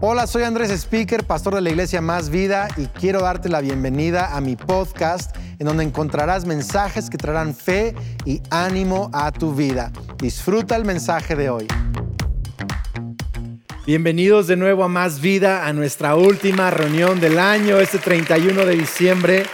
Hola, soy Andrés Speaker, pastor de la iglesia Más Vida y quiero darte la bienvenida a mi podcast en donde encontrarás mensajes que traerán fe y ánimo a tu vida. Disfruta el mensaje de hoy. Bienvenidos de nuevo a Más Vida, a nuestra última reunión del año, este 31 de diciembre.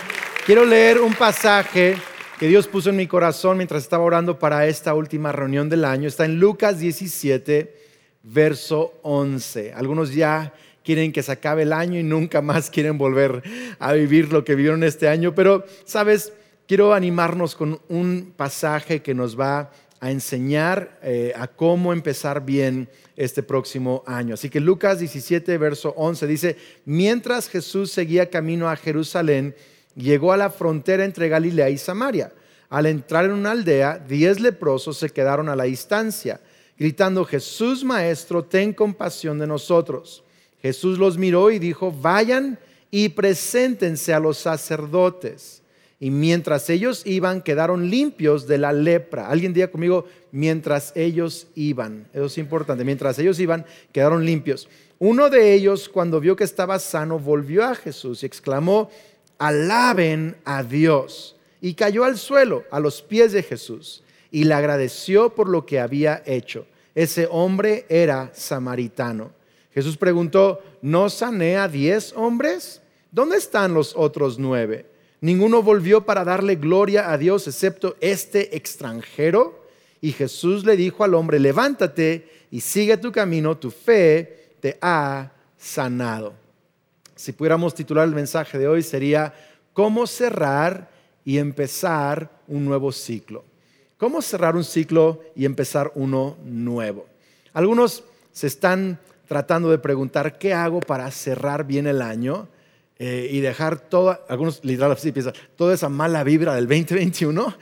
Quiero leer un pasaje que Dios puso en mi corazón mientras estaba orando para esta última reunión del año. Está en Lucas 17 verso 11. Algunos ya quieren que se acabe el año y nunca más quieren volver a vivir lo que vivieron este año, pero, ¿sabes? Quiero animarnos con un pasaje que nos va a enseñar eh, a cómo empezar bien este próximo año. Así que Lucas 17, verso 11 dice, mientras Jesús seguía camino a Jerusalén, llegó a la frontera entre Galilea y Samaria. Al entrar en una aldea, diez leprosos se quedaron a la distancia gritando, Jesús Maestro, ten compasión de nosotros. Jesús los miró y dijo, vayan y preséntense a los sacerdotes. Y mientras ellos iban, quedaron limpios de la lepra. Alguien diga conmigo, mientras ellos iban. Eso es importante. Mientras ellos iban, quedaron limpios. Uno de ellos, cuando vio que estaba sano, volvió a Jesús y exclamó, alaben a Dios. Y cayó al suelo, a los pies de Jesús y le agradeció por lo que había hecho. Ese hombre era samaritano. Jesús preguntó, ¿no sané a diez hombres? ¿Dónde están los otros nueve? Ninguno volvió para darle gloria a Dios excepto este extranjero. Y Jesús le dijo al hombre, levántate y sigue tu camino, tu fe te ha sanado. Si pudiéramos titular el mensaje de hoy sería, ¿cómo cerrar y empezar un nuevo ciclo? ¿Cómo cerrar un ciclo y empezar uno nuevo? Algunos se están tratando de preguntar, ¿qué hago para cerrar bien el año? Eh, y dejar toda, algunos así piensan, toda esa mala vibra del 2021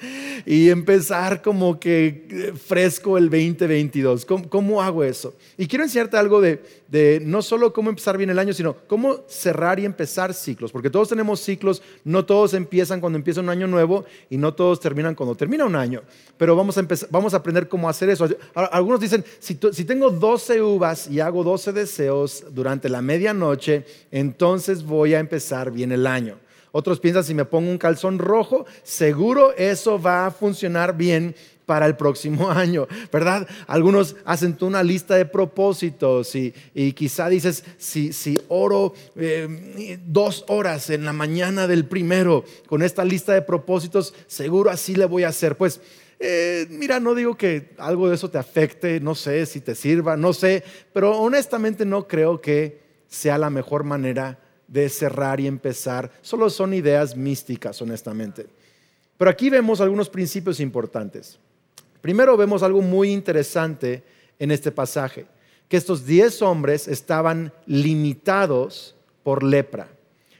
y empezar como que eh, fresco el 2022. ¿Cómo, cómo hago eso? Y quiero enseñarte algo de, de, no solo cómo empezar bien el año, sino cómo cerrar y empezar ciclos, porque todos tenemos ciclos, no todos empiezan cuando empieza un año nuevo y no todos terminan cuando termina un año, pero vamos a, empezar, vamos a aprender cómo hacer eso. Algunos dicen, si, si tengo 12 uvas y hago 12 deseos durante la medianoche, entonces voy a empezar bien el año. Otros piensan, si me pongo un calzón rojo, seguro eso va a funcionar bien para el próximo año, ¿verdad? Algunos hacen una lista de propósitos y, quizá dices, si, si oro eh, dos horas en la mañana del primero con esta lista de propósitos, seguro así le voy a hacer. Pues eh, mira, no digo que algo de eso te afecte, no sé si te sirva, no sé, pero honestamente no creo que sea la mejor manera de cerrar y empezar. Solo son ideas místicas, honestamente. Pero aquí vemos algunos principios importantes. Primero vemos algo muy interesante en este pasaje, que estos diez hombres estaban limitados por lepra.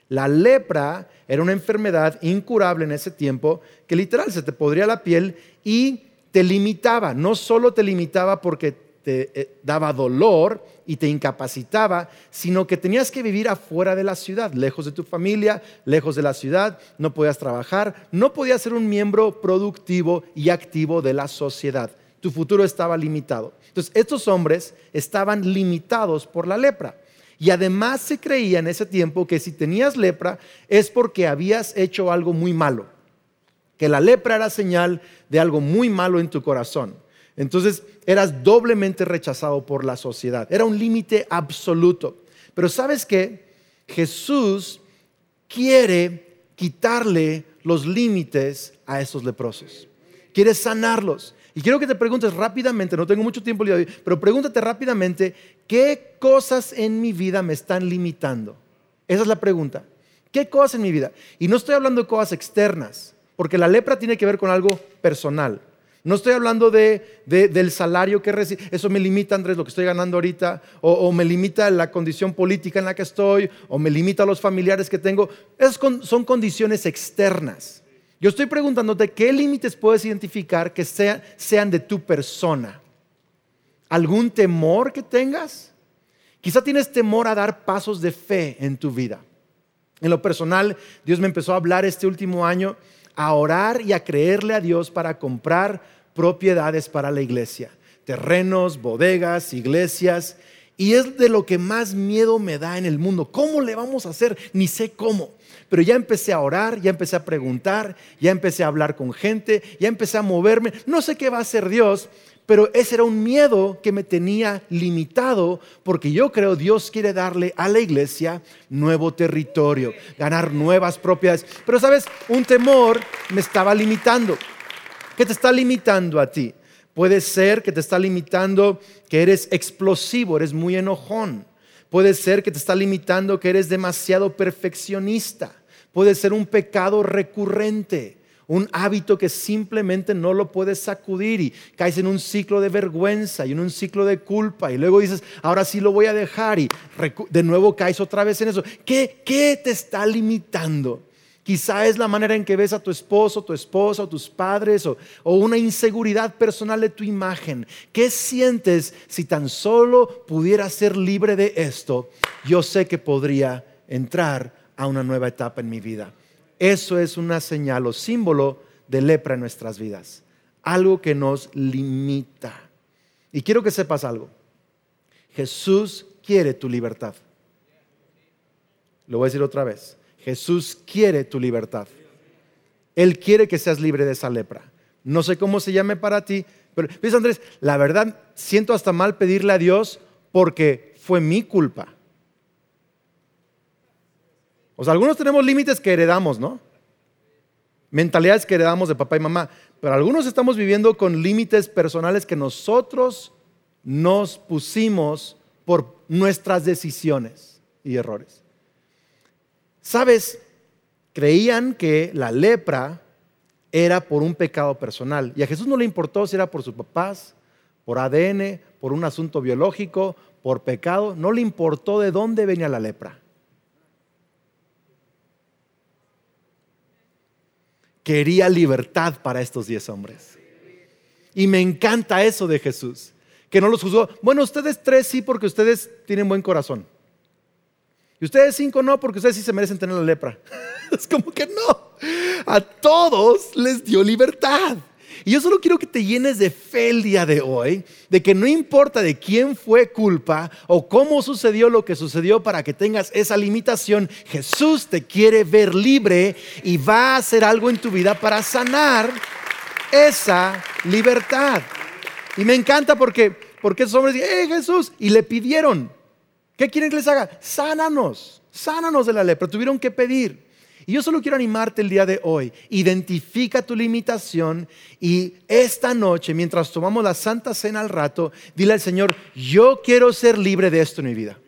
La lepra era una enfermedad incurable en ese tiempo que literal se te podría la piel y te limitaba. No solo te limitaba porque te eh, daba dolor y te incapacitaba, sino que tenías que vivir afuera de la ciudad, lejos de tu familia, lejos de la ciudad, no podías trabajar, no podías ser un miembro productivo y activo de la sociedad. Tu futuro estaba limitado. Entonces, estos hombres estaban limitados por la lepra. Y además se creía en ese tiempo que si tenías lepra es porque habías hecho algo muy malo, que la lepra era señal de algo muy malo en tu corazón. Entonces eras doblemente rechazado por la sociedad. Era un límite absoluto. Pero sabes qué? Jesús quiere quitarle los límites a esos leprosos. Quiere sanarlos. Y quiero que te preguntes rápidamente, no tengo mucho tiempo, pero pregúntate rápidamente, ¿qué cosas en mi vida me están limitando? Esa es la pregunta. ¿Qué cosas en mi vida? Y no estoy hablando de cosas externas, porque la lepra tiene que ver con algo personal. No estoy hablando del salario que recibo. Eso me limita, Andrés, lo que estoy ganando ahorita. O, me limita la condición política en la que estoy. O me limita los familiares que tengo. Son condiciones externas. Yo estoy preguntándote qué límites puedes identificar que sean de tu persona. ¿Algún temor que tengas? Quizá tienes temor a dar pasos de fe en tu vida. En lo personal, Dios me empezó a hablar este último año a orar y a creerle a Dios para comprar propiedades para la iglesia, terrenos, bodegas, iglesias. Y es de lo que más miedo me da en el mundo. ¿Cómo le vamos a hacer? Ni sé cómo. Pero ya empecé a orar, ya empecé a preguntar, ya empecé a hablar con gente, ya empecé a moverme. No sé qué va a hacer Dios, pero ese era un miedo que me tenía limitado porque yo creo Dios quiere darle a la iglesia nuevo territorio, ganar nuevas propiedades. Pero sabes, un temor me estaba limitando. ¿Qué te está limitando a ti? Puede ser que te está limitando que eres explosivo, eres muy enojón. Puede ser que te está limitando que eres demasiado perfeccionista. Puede ser un pecado recurrente, un hábito que simplemente no lo puedes sacudir y caes en un ciclo de vergüenza y en un ciclo de culpa y luego dices, ahora sí lo voy a dejar y de nuevo caes otra vez en eso. ¿Qué, qué te está limitando? Quizá es la manera en que ves a tu esposo, tu esposa, o tus padres, o, o, una inseguridad personal de tu imagen. ¿Qué sientes si tan solo pudiera ser libre de esto? Yo sé que podría entrar a una nueva etapa en mi vida. Eso es una señal o símbolo de lepra en nuestras vidas. Algo que nos limita. Y quiero que sepas algo. Jesús quiere tu libertad. Lo voy a decir otra vez. Jesús quiere tu libertad. Él quiere que seas libre de esa lepra. No sé cómo se llame para ti, pero ¿ves Andrés? La verdad, siento hasta mal pedirle a Dios porque fue mi culpa. O sea, algunos tenemos límites que heredamos, ¿no? Mentalidades que heredamos de papá y mamá, pero algunos estamos viviendo con límites personales que nosotros nos pusimos por nuestras decisiones y errores. ¿Sabes? Creían que la lepra era por un pecado personal. Y a Jesús no le importó si era por sus papás, por ADN, por un asunto biológico, por pecado. No le importó de dónde venía la lepra. Quería libertad para estos diez hombres. Y me encanta eso de Jesús, que no los juzgó. Bueno, ustedes tres sí porque ustedes tienen buen corazón. Y ustedes cinco no, porque ustedes sí se merecen tener la lepra. es como que no. A todos les dio libertad. Y yo solo quiero que te llenes de fe el día de hoy, de que no importa de quién fue culpa o cómo sucedió lo que sucedió para que tengas esa limitación, Jesús te quiere ver libre y va a hacer algo en tu vida para sanar esa libertad. Y me encanta porque, porque esos hombres dicen, ¡eh Jesús! Y le pidieron, ¿Qué quieren que les haga? Sánanos, sánanos de la lepra. Tuvieron que pedir. Y yo solo quiero animarte el día de hoy. Identifica tu limitación y esta noche, mientras tomamos la Santa Cena al rato, dile al Señor, yo quiero ser libre de esto en mi vida.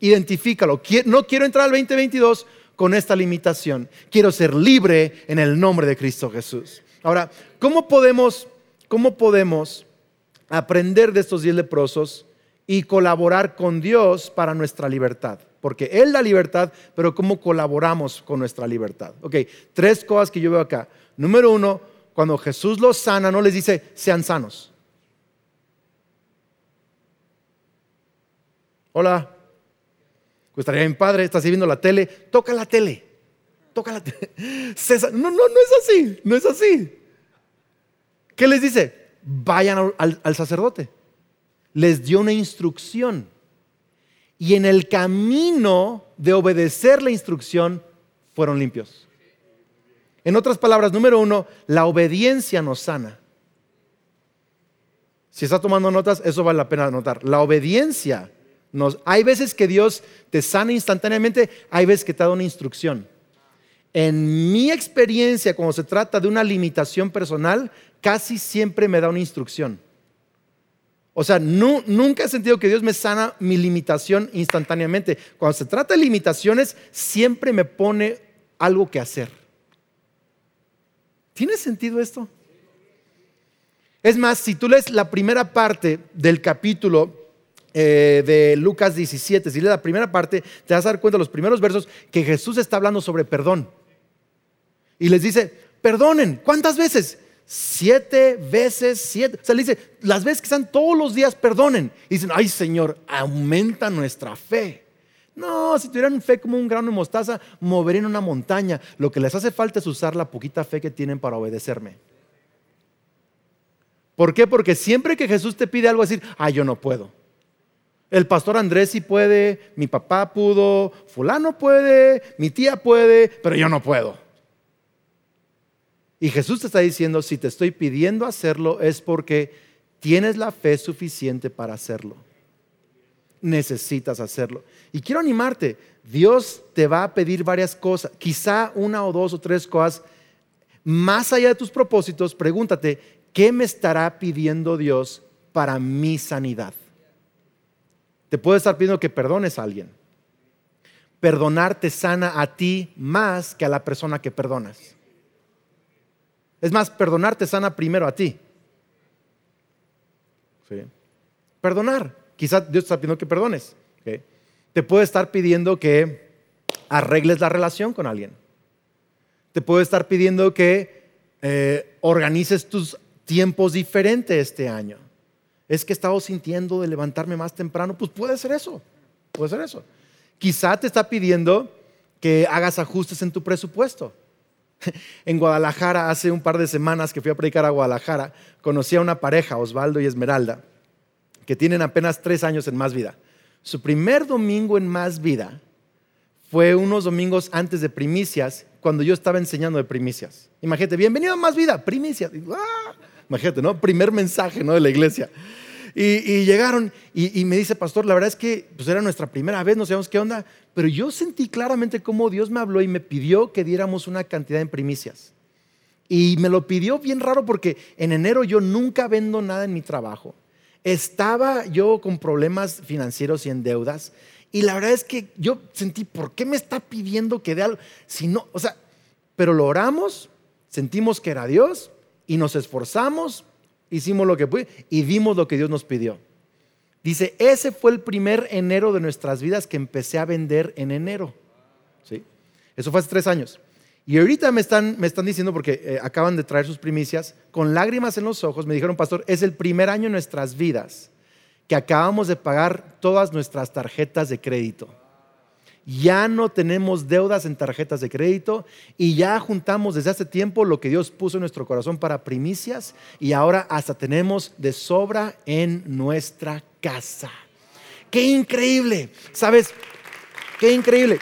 Identifícalo. No quiero entrar al 2022 con esta limitación. Quiero ser libre en el nombre de Cristo Jesús. Ahora, ¿cómo podemos, cómo podemos aprender de estos diez leprosos? y colaborar con Dios para nuestra libertad. Porque Él da libertad, pero ¿cómo colaboramos con nuestra libertad? Ok, tres cosas que yo veo acá. Número uno, cuando Jesús los sana, no les dice, sean sanos. Hola, pues estaría padre, estás viendo la tele, toca la tele, toca la tele. No, no, no es así, no es así. ¿Qué les dice? Vayan al sacerdote les dio una instrucción. Y en el camino de obedecer la instrucción fueron limpios. En otras palabras, número uno, la obediencia nos sana. Si está tomando notas, eso vale la pena anotar. La obediencia nos... Hay veces que Dios te sana instantáneamente, hay veces que te da una instrucción. En mi experiencia, cuando se trata de una limitación personal, casi siempre me da una instrucción. O sea, nunca he sentido que Dios me sana mi limitación instantáneamente. Cuando se trata de limitaciones, siempre me pone algo que hacer. ¿Tiene sentido esto? Es más, si tú lees la primera parte del capítulo eh, de Lucas 17, si lees la primera parte, te vas a dar cuenta de los primeros versos que Jesús está hablando sobre perdón. Y les dice, perdonen, ¿cuántas veces? Siete veces siete. O sea, le dice, las veces que están todos los días, perdonen. Y dicen, ay Señor, aumenta nuestra fe. No, si tuvieran fe como un grano de mostaza, moverían una montaña. Lo que les hace falta es usar la poquita fe que tienen para obedecerme. ¿Por qué? Porque siempre que Jesús te pide algo, decir, ay, yo no puedo. El pastor Andrés sí puede, mi papá pudo, fulano puede, mi tía puede, pero yo no puedo. Y Jesús te está diciendo, si te estoy pidiendo hacerlo es porque tienes la fe suficiente para hacerlo. Necesitas hacerlo. Y quiero animarte, Dios te va a pedir varias cosas, quizá una o dos o tres cosas. Más allá de tus propósitos, pregúntate, ¿qué me estará pidiendo Dios para mi sanidad? Te puede estar pidiendo que perdones a alguien. Perdonar te sana a ti más que a la persona que perdonas. Es más, perdonar te sana primero a ti. Perdonar. Quizás Dios te está pidiendo que perdones. Te puede estar pidiendo que arregles la relación con alguien. Te puede estar pidiendo que eh, organices tus tiempos diferentes este año es que he estado sintiendo de levantarme más temprano, pues puede ser eso, puede ser eso. Quizá te está pidiendo que hagas ajustes en tu presupuesto. En Guadalajara, hace un par de semanas que fui a predicar a Guadalajara, conocí a una pareja, Osvaldo y Esmeralda, que tienen apenas tres años en Más Vida. Su primer domingo en Más Vida fue unos domingos antes de primicias, cuando yo estaba enseñando de primicias. Imagínate, bienvenido a Más Vida, primicias. ¡Ah! Imagínate, ¿no? Primer mensaje, ¿no? De la iglesia. Y, llegaron y, me dice, pastor, la verdad es que pues era nuestra primera vez, no sabemos qué onda, pero yo sentí claramente cómo Dios me habló y me pidió que diéramos una cantidad en primicias. Y me lo pidió bien raro porque en enero yo nunca vendo nada en mi trabajo. Estaba yo con problemas financieros y en deudas. Y la verdad es que yo sentí, ¿por qué me está pidiendo que dé algo? Si no, o sea, pero lo oramos, sentimos que era Dios y nos esforzamos, hicimos lo que pude y dimos lo que Dios nos pidió. Dice, ese fue el primer enero de nuestras vidas que empecé a vender en enero. ¿Sí? Eso fue hace tres años. Y ahorita me están, me están diciendo, porque eh, acaban de traer sus primicias, con lágrimas en los ojos, me dijeron, pastor, es el primer año en nuestras vidas que acabamos de pagar todas nuestras tarjetas de crédito ya no tenemos deudas en tarjetas de crédito y ya juntamos desde hace tiempo lo que Dios puso en nuestro corazón para primicias y ahora hasta tenemos de sobra en nuestra casa. ¡Qué increíble! ¿Sabes? ¡Qué increíble!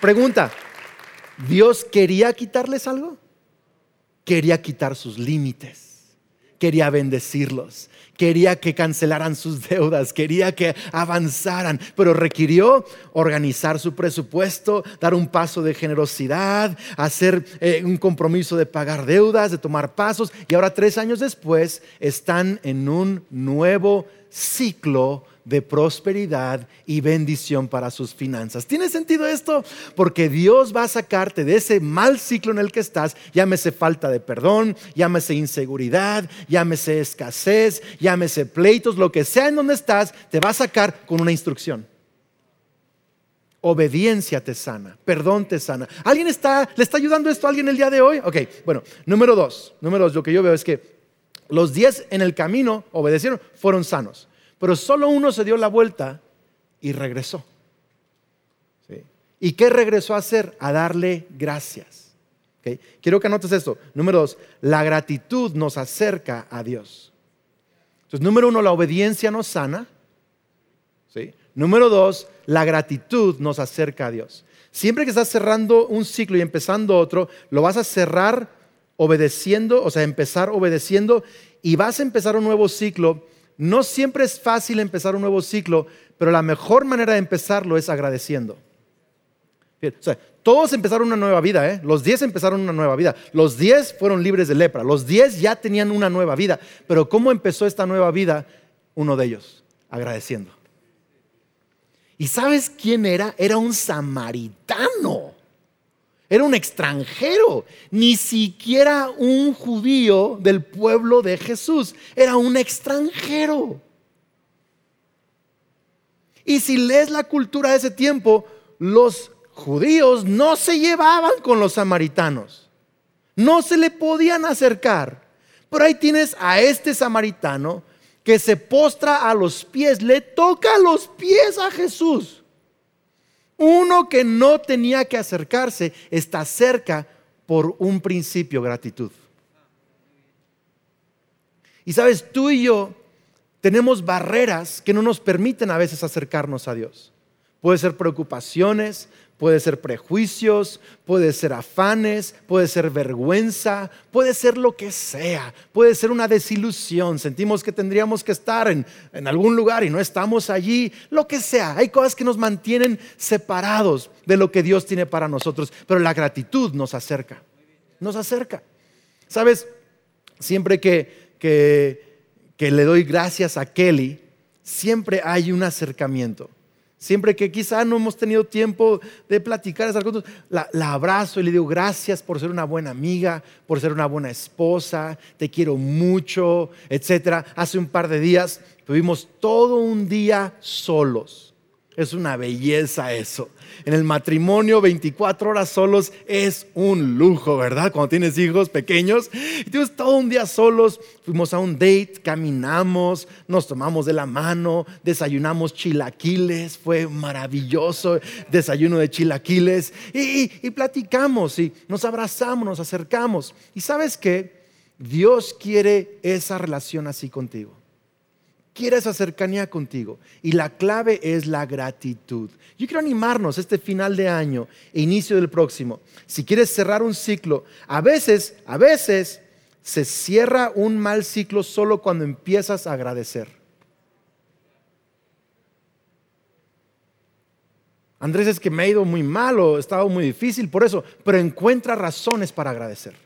Pregunta, ¿Dios quería quitarles algo? Quería quitar sus límites quería bendecirlos, quería que cancelaran sus deudas, quería que avanzaran, pero requirió organizar su presupuesto, dar un paso de generosidad, hacer eh, un compromiso de pagar deudas, de tomar pasos, y ahora tres años después están en un nuevo ciclo de prosperidad y bendición para sus finanzas. ¿Tiene sentido esto? Porque Dios va a sacarte de ese mal ciclo en el que estás, llámese falta de perdón, llámese inseguridad, llámese escasez, llámese pleitos, lo que sea en donde estás, te va a sacar con una instrucción. Obediencia te sana, perdón te sana. ¿Alguien está, le está ayudando esto a alguien el día de hoy? Ok, bueno, número dos, número dos, lo que yo veo es que los diez en el camino obedecieron, fueron sanos. Pero solo uno se dio la vuelta y regresó. ¿Y qué regresó a hacer? A darle gracias. Quiero que anotes esto. Número dos, la gratitud nos acerca a Dios. Entonces, número uno, la obediencia nos sana. Número dos, la gratitud nos acerca a Dios. Siempre que estás cerrando un ciclo y empezando otro, lo vas a cerrar obedeciendo, o sea, empezar obedeciendo y vas a empezar un nuevo ciclo no siempre es fácil empezar un nuevo ciclo, pero la mejor manera de empezarlo es agradeciendo. todos empezaron una nueva vida, ¿eh? los 10 empezaron una nueva vida, los 10 fueron libres de lepra, los 10 ya tenían una nueva vida, pero ¿cómo empezó esta nueva vida? Uno de ellos, agradeciendo. ¿Y sabes quién era? Era un samaritano. Era un extranjero, ni siquiera un judío del pueblo de Jesús, era un extranjero. Y si lees la cultura de ese tiempo, los judíos no se llevaban con los samaritanos, no se le podían acercar. Pero ahí tienes a este samaritano que se postra a los pies, le toca los pies a Jesús. Uno que no tenía que acercarse está cerca por un principio gratitud. Y sabes, tú y yo tenemos barreras que no nos permiten a veces acercarnos a Dios. Puede ser preocupaciones, puede ser prejuicios, puede ser afanes, puede ser vergüenza, puede ser lo que sea, puede ser una desilusión. Sentimos que tendríamos que estar en, en, algún lugar y no estamos allí, lo que sea. Hay cosas que nos mantienen separados de lo que Dios tiene para nosotros, pero la gratitud nos acerca, nos acerca. ¿Sabes? Siempre que, que, que le doy gracias a Kelly, siempre hay un acercamiento. Siempre que quizá no hemos tenido tiempo de platicar cosas, la, la, abrazo y le digo gracias por ser una buena amiga, por ser una buena esposa, te quiero mucho, etc. Hace un par de días tuvimos todo un día solos. Es una belleza eso. En el matrimonio, 24 horas solos es un lujo, ¿verdad? Cuando tienes hijos pequeños. Y tuvimos todo un día solos. Fuimos a un date, caminamos, nos tomamos de la mano, desayunamos chilaquiles. Fue maravilloso. Desayuno de chilaquiles. Y, y platicamos y nos abrazamos, nos acercamos. Y sabes qué? Dios quiere esa relación así contigo quiere esa cercanía contigo. Y la clave es la gratitud. Yo quiero animarnos este final de año e inicio del próximo. Si quieres cerrar un ciclo, a veces, a veces se cierra un mal ciclo solo cuando empiezas a agradecer. Andrés es que me ha ido muy mal o ha estado muy difícil por eso, pero encuentra razones para agradecer.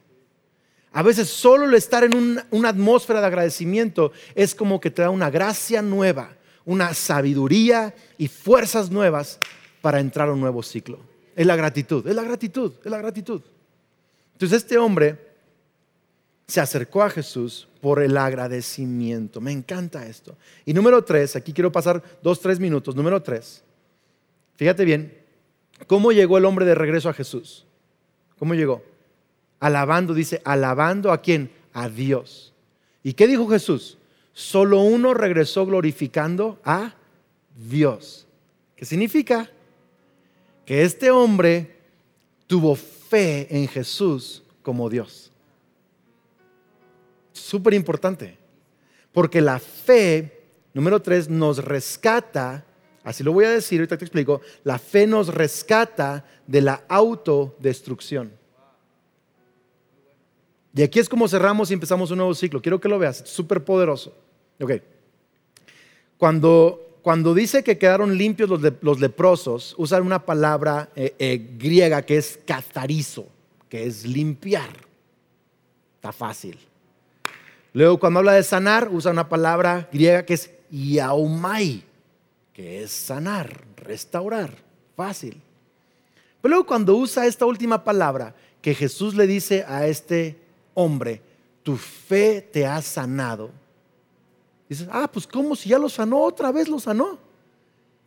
A veces solo el estar en una atmósfera de agradecimiento es como que te da una gracia nueva, una sabiduría y fuerzas nuevas para entrar a un nuevo ciclo. Es la gratitud, es la gratitud, es la gratitud. Entonces este hombre se acercó a Jesús por el agradecimiento. Me encanta esto. Y número tres, aquí quiero pasar dos, tres minutos. Número tres, fíjate bien, ¿cómo llegó el hombre de regreso a Jesús? ¿Cómo llegó? Alabando, dice, alabando a quién? A Dios. ¿Y qué dijo Jesús? Solo uno regresó glorificando a Dios. ¿Qué significa? Que este hombre tuvo fe en Jesús como Dios. Súper importante. Porque la fe, número tres, nos rescata, así lo voy a decir, ahorita te explico, la fe nos rescata de la autodestrucción. Y aquí es como cerramos y empezamos un nuevo ciclo. Quiero que lo veas, es súper poderoso. Ok. Cuando, cuando dice que quedaron limpios los, leprosos, usan una palabra eh, eh, griega que es catarizo, que es limpiar. Está fácil. Luego, cuando habla de sanar, usa una palabra griega que es yaumai, que es sanar, restaurar. Fácil. Pero luego, cuando usa esta última palabra, que Jesús le dice a este hombre, tu fe te ha sanado. Dices, ah, pues ¿cómo si ya lo sanó? Otra vez lo sanó.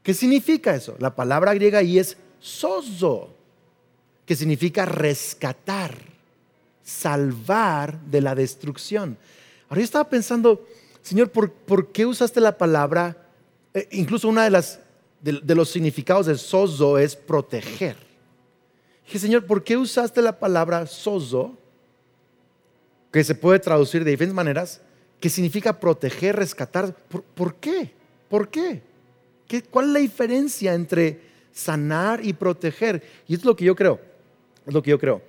¿Qué significa eso? La palabra griega ahí es sozo, que significa rescatar, salvar de la destrucción. Ahora yo estaba pensando, Señor, ¿por, qué usaste la palabra? Eh, incluso una de las de, los significados de sozo es proteger. Dije, Señor, ¿por qué usaste la palabra sozo que se puede traducir de diferentes maneras, que significa proteger, rescatar. ¿Por, qué? ¿Por qué? qué? ¿Cuál es la diferencia entre sanar y proteger? Y es lo que yo creo, es lo que yo creo.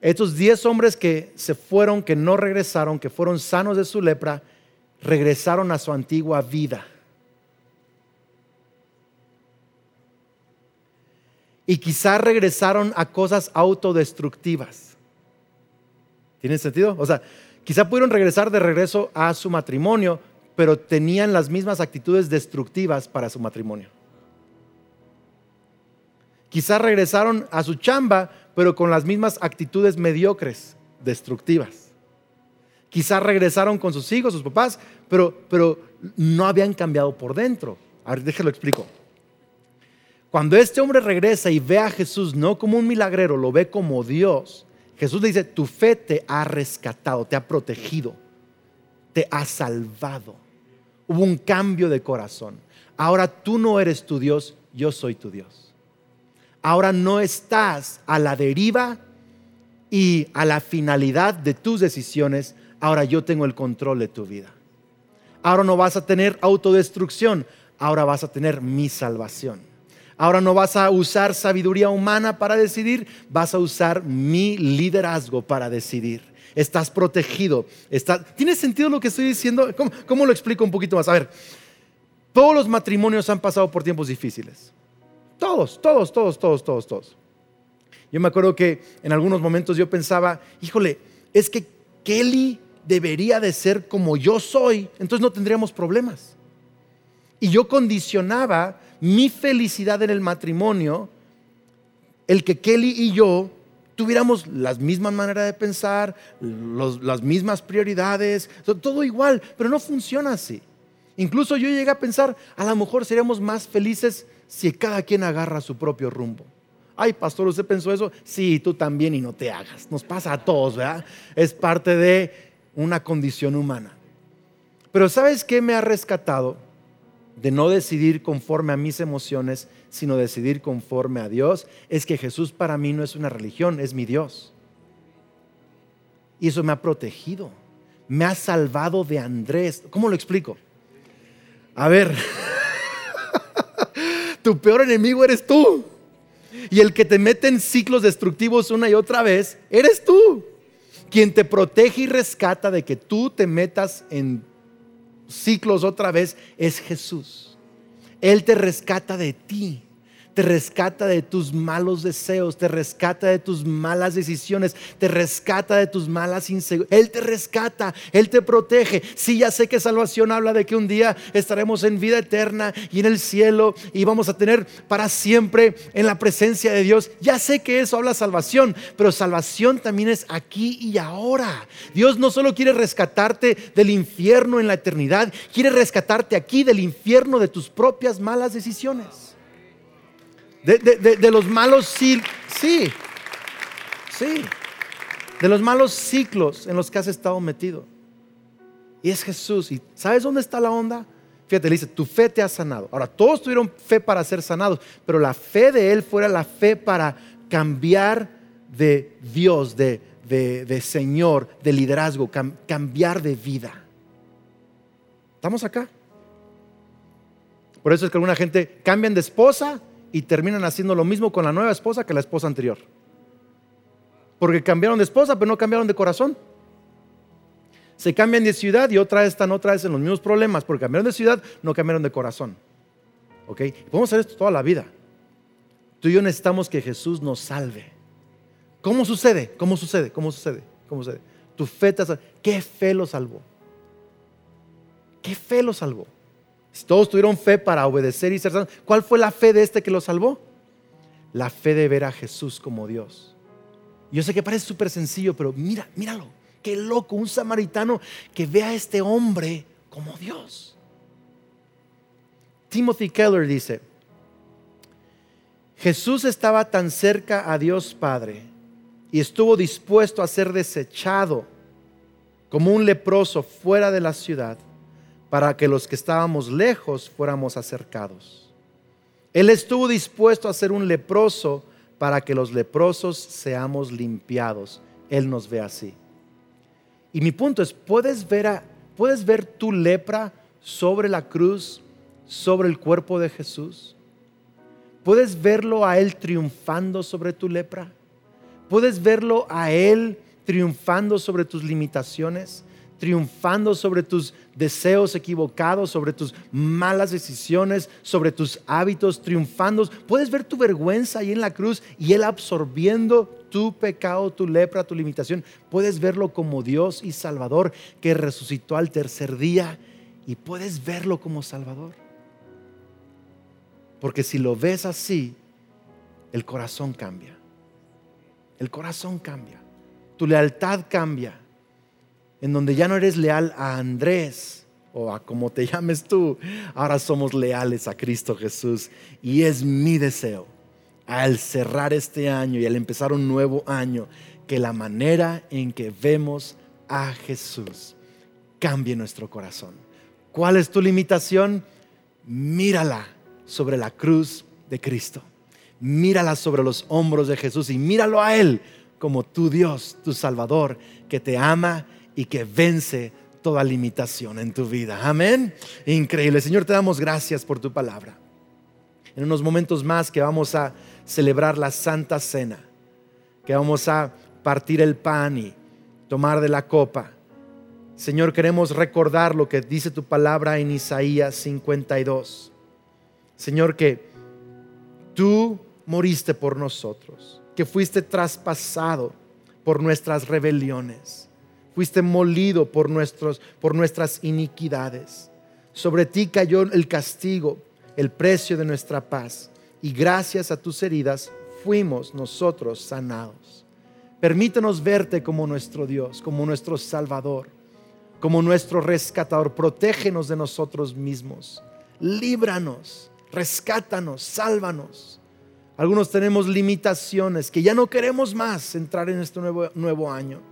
Estos diez hombres que se fueron, que no regresaron, que fueron sanos de su lepra, regresaron a su antigua vida. Y quizás regresaron a cosas autodestructivas. ¿Tiene sentido? O sea, quizá pudieron regresar de regreso a su matrimonio, pero tenían las mismas actitudes destructivas para su matrimonio. Quizá regresaron a su chamba, pero con las mismas actitudes mediocres, destructivas. Quizá regresaron con sus hijos, sus papás, pero, pero no habían cambiado por dentro. A ver, déjelo explico. Cuando este hombre regresa y ve a Jesús no como un milagrero, lo ve como Dios, Jesús dice, tu fe te ha rescatado, te ha protegido, te ha salvado. Hubo un cambio de corazón. Ahora tú no eres tu Dios, yo soy tu Dios. Ahora no estás a la deriva y a la finalidad de tus decisiones, ahora yo tengo el control de tu vida. Ahora no vas a tener autodestrucción, ahora vas a tener mi salvación. Ahora no vas a usar sabiduría humana para decidir, vas a usar mi liderazgo para decidir. Estás protegido. ¿Tiene sentido lo que estoy diciendo? ¿Cómo, ¿Cómo lo explico un poquito más? A ver, todos los matrimonios han pasado por tiempos difíciles. Todos, todos, todos, todos, todos, todos. Yo me acuerdo que en algunos momentos yo pensaba, híjole, es que Kelly debería de ser como yo soy, entonces no tendríamos problemas. Y yo condicionaba mi felicidad en el matrimonio, el que Kelly y yo tuviéramos las mismas maneras de pensar, las mismas prioridades, todo igual, pero no funciona así. Incluso yo llegué a pensar, a lo mejor seríamos más felices si cada quien agarra su propio rumbo. Ay, pastor, ¿usted pensó eso? Sí, tú también y no te hagas. Nos pasa a todos, ¿verdad? Es parte de una condición humana. Pero ¿sabes qué me ha rescatado? De no decidir conforme a mis emociones, sino decidir conforme a Dios, es que Jesús para mí no es una religión, es mi Dios. Y eso me ha protegido, me ha salvado de Andrés. ¿Cómo lo explico? A ver, tu peor enemigo eres tú. Y el que te mete en ciclos destructivos una y otra vez, eres tú. Quien te protege y rescata de que tú te metas en ciclos otra vez es Jesús. Él te rescata de ti te rescata de tus malos deseos, te rescata de tus malas decisiones, te rescata de tus malas inseguridades. Él te rescata, Él te protege. Sí, ya sé que salvación habla de que un día estaremos en vida eterna y en el cielo y vamos a tener para siempre en la presencia de Dios. Ya sé que eso habla salvación, pero salvación también es aquí y ahora. Dios no solo quiere rescatarte del infierno en la eternidad, quiere rescatarte aquí del infierno de tus propias malas decisiones. De, los malos sí, sí, sí, de los malos ciclos en los que has estado metido. Y es Jesús. ¿Y sabes dónde está la onda? Fíjate, le dice, tu fe te ha sanado. Ahora, todos tuvieron fe para ser sanados, pero la fe de él fuera la fe para cambiar de Dios, de, de, Señor, de liderazgo, cambiar de vida. ¿Estamos acá? Por eso es que alguna gente cambian de esposa y terminan haciendo lo mismo con la nueva esposa que la esposa anterior. Porque cambiaron de esposa, pero no cambiaron de corazón. Se cambian de ciudad y otra vez están otra vez en los mismos problemas. Porque cambiaron de ciudad, no cambiaron de corazón. ¿Ok? Podemos hacer esto toda la vida. Tú y yo necesitamos que Jesús nos salve. ¿Cómo sucede? ¿Cómo sucede? ¿Cómo sucede? ¿Cómo sucede? Tu fe te ¿Qué fe lo salvó? ¿Qué fe lo salvó? Si todos tuvieron fe para obedecer y ser santos, ¿cuál fue la fe de este que lo salvó? La fe de ver a Jesús como Dios. Yo sé que parece súper sencillo, pero mira, míralo. Qué loco, un samaritano que ve a este hombre como Dios. Timothy Keller dice, Jesús estaba tan cerca a Dios Padre y estuvo dispuesto a ser desechado como un leproso fuera de la ciudad para que los que estábamos lejos fuéramos acercados. Él estuvo dispuesto a ser un leproso para que los leprosos seamos limpiados. Él nos ve así. Y mi punto es, ¿puedes ver, ¿puedes ver tu lepra sobre la cruz, sobre el cuerpo de Jesús? ¿Puedes verlo a Él triunfando sobre tu lepra? ¿Puedes verlo a Él triunfando sobre tus limitaciones? Triunfando sobre tus deseos equivocados, sobre tus malas decisiones, sobre tus hábitos, triunfando. Puedes ver tu vergüenza ahí en la cruz y Él absorbiendo tu pecado, tu lepra, tu limitación. Puedes verlo como Dios y Salvador que resucitó al tercer día y puedes verlo como Salvador. Porque si lo ves así, el corazón cambia. El corazón cambia. Tu lealtad cambia en donde ya no eres leal a Andrés o a como te llames tú, ahora somos leales a Cristo Jesús. Y es mi deseo, al cerrar este año y al empezar un nuevo año, que la manera en que vemos a Jesús cambie nuestro corazón. ¿Cuál es tu limitación? Mírala sobre la cruz de Cristo. Mírala sobre los hombros de Jesús y míralo a Él como tu Dios, tu Salvador, que te ama y que vence toda limitación en tu vida. Amén. Increíble. Señor, te damos gracias por tu palabra. En unos momentos más que vamos a celebrar la Santa Cena, que vamos a partir el pan y tomar de la copa. Señor, queremos recordar lo que dice tu palabra en Isaías 52. Señor, que tú moriste por nosotros, que fuiste traspasado por nuestras rebeliones, fuiste molido por, nuestros, por nuestras iniquidades. Sobre ti cayó el castigo, el precio de nuestra paz, y gracias a tus heridas fuimos nosotros sanados. Permítenos verte como nuestro Dios, como nuestro Salvador, como nuestro rescatador. Protégenos de nosotros mismos. Líbranos, rescátanos, sálvanos. Algunos tenemos limitaciones que ya no queremos más entrar en este nuevo, nuevo año.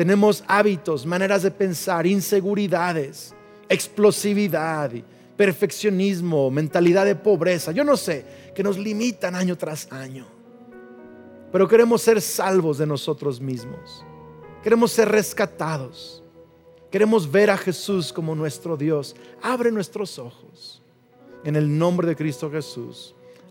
Tenemos hábitos, maneras de pensar, inseguridades, explosividad, perfeccionismo, mentalidad de pobreza. Yo no sé, que nos limitan año tras año. Pero queremos ser salvos de nosotros mismos. Queremos ser rescatados. Queremos ver a Jesús como nuestro Dios. Abre nuestros ojos. En el nombre de Cristo Jesús.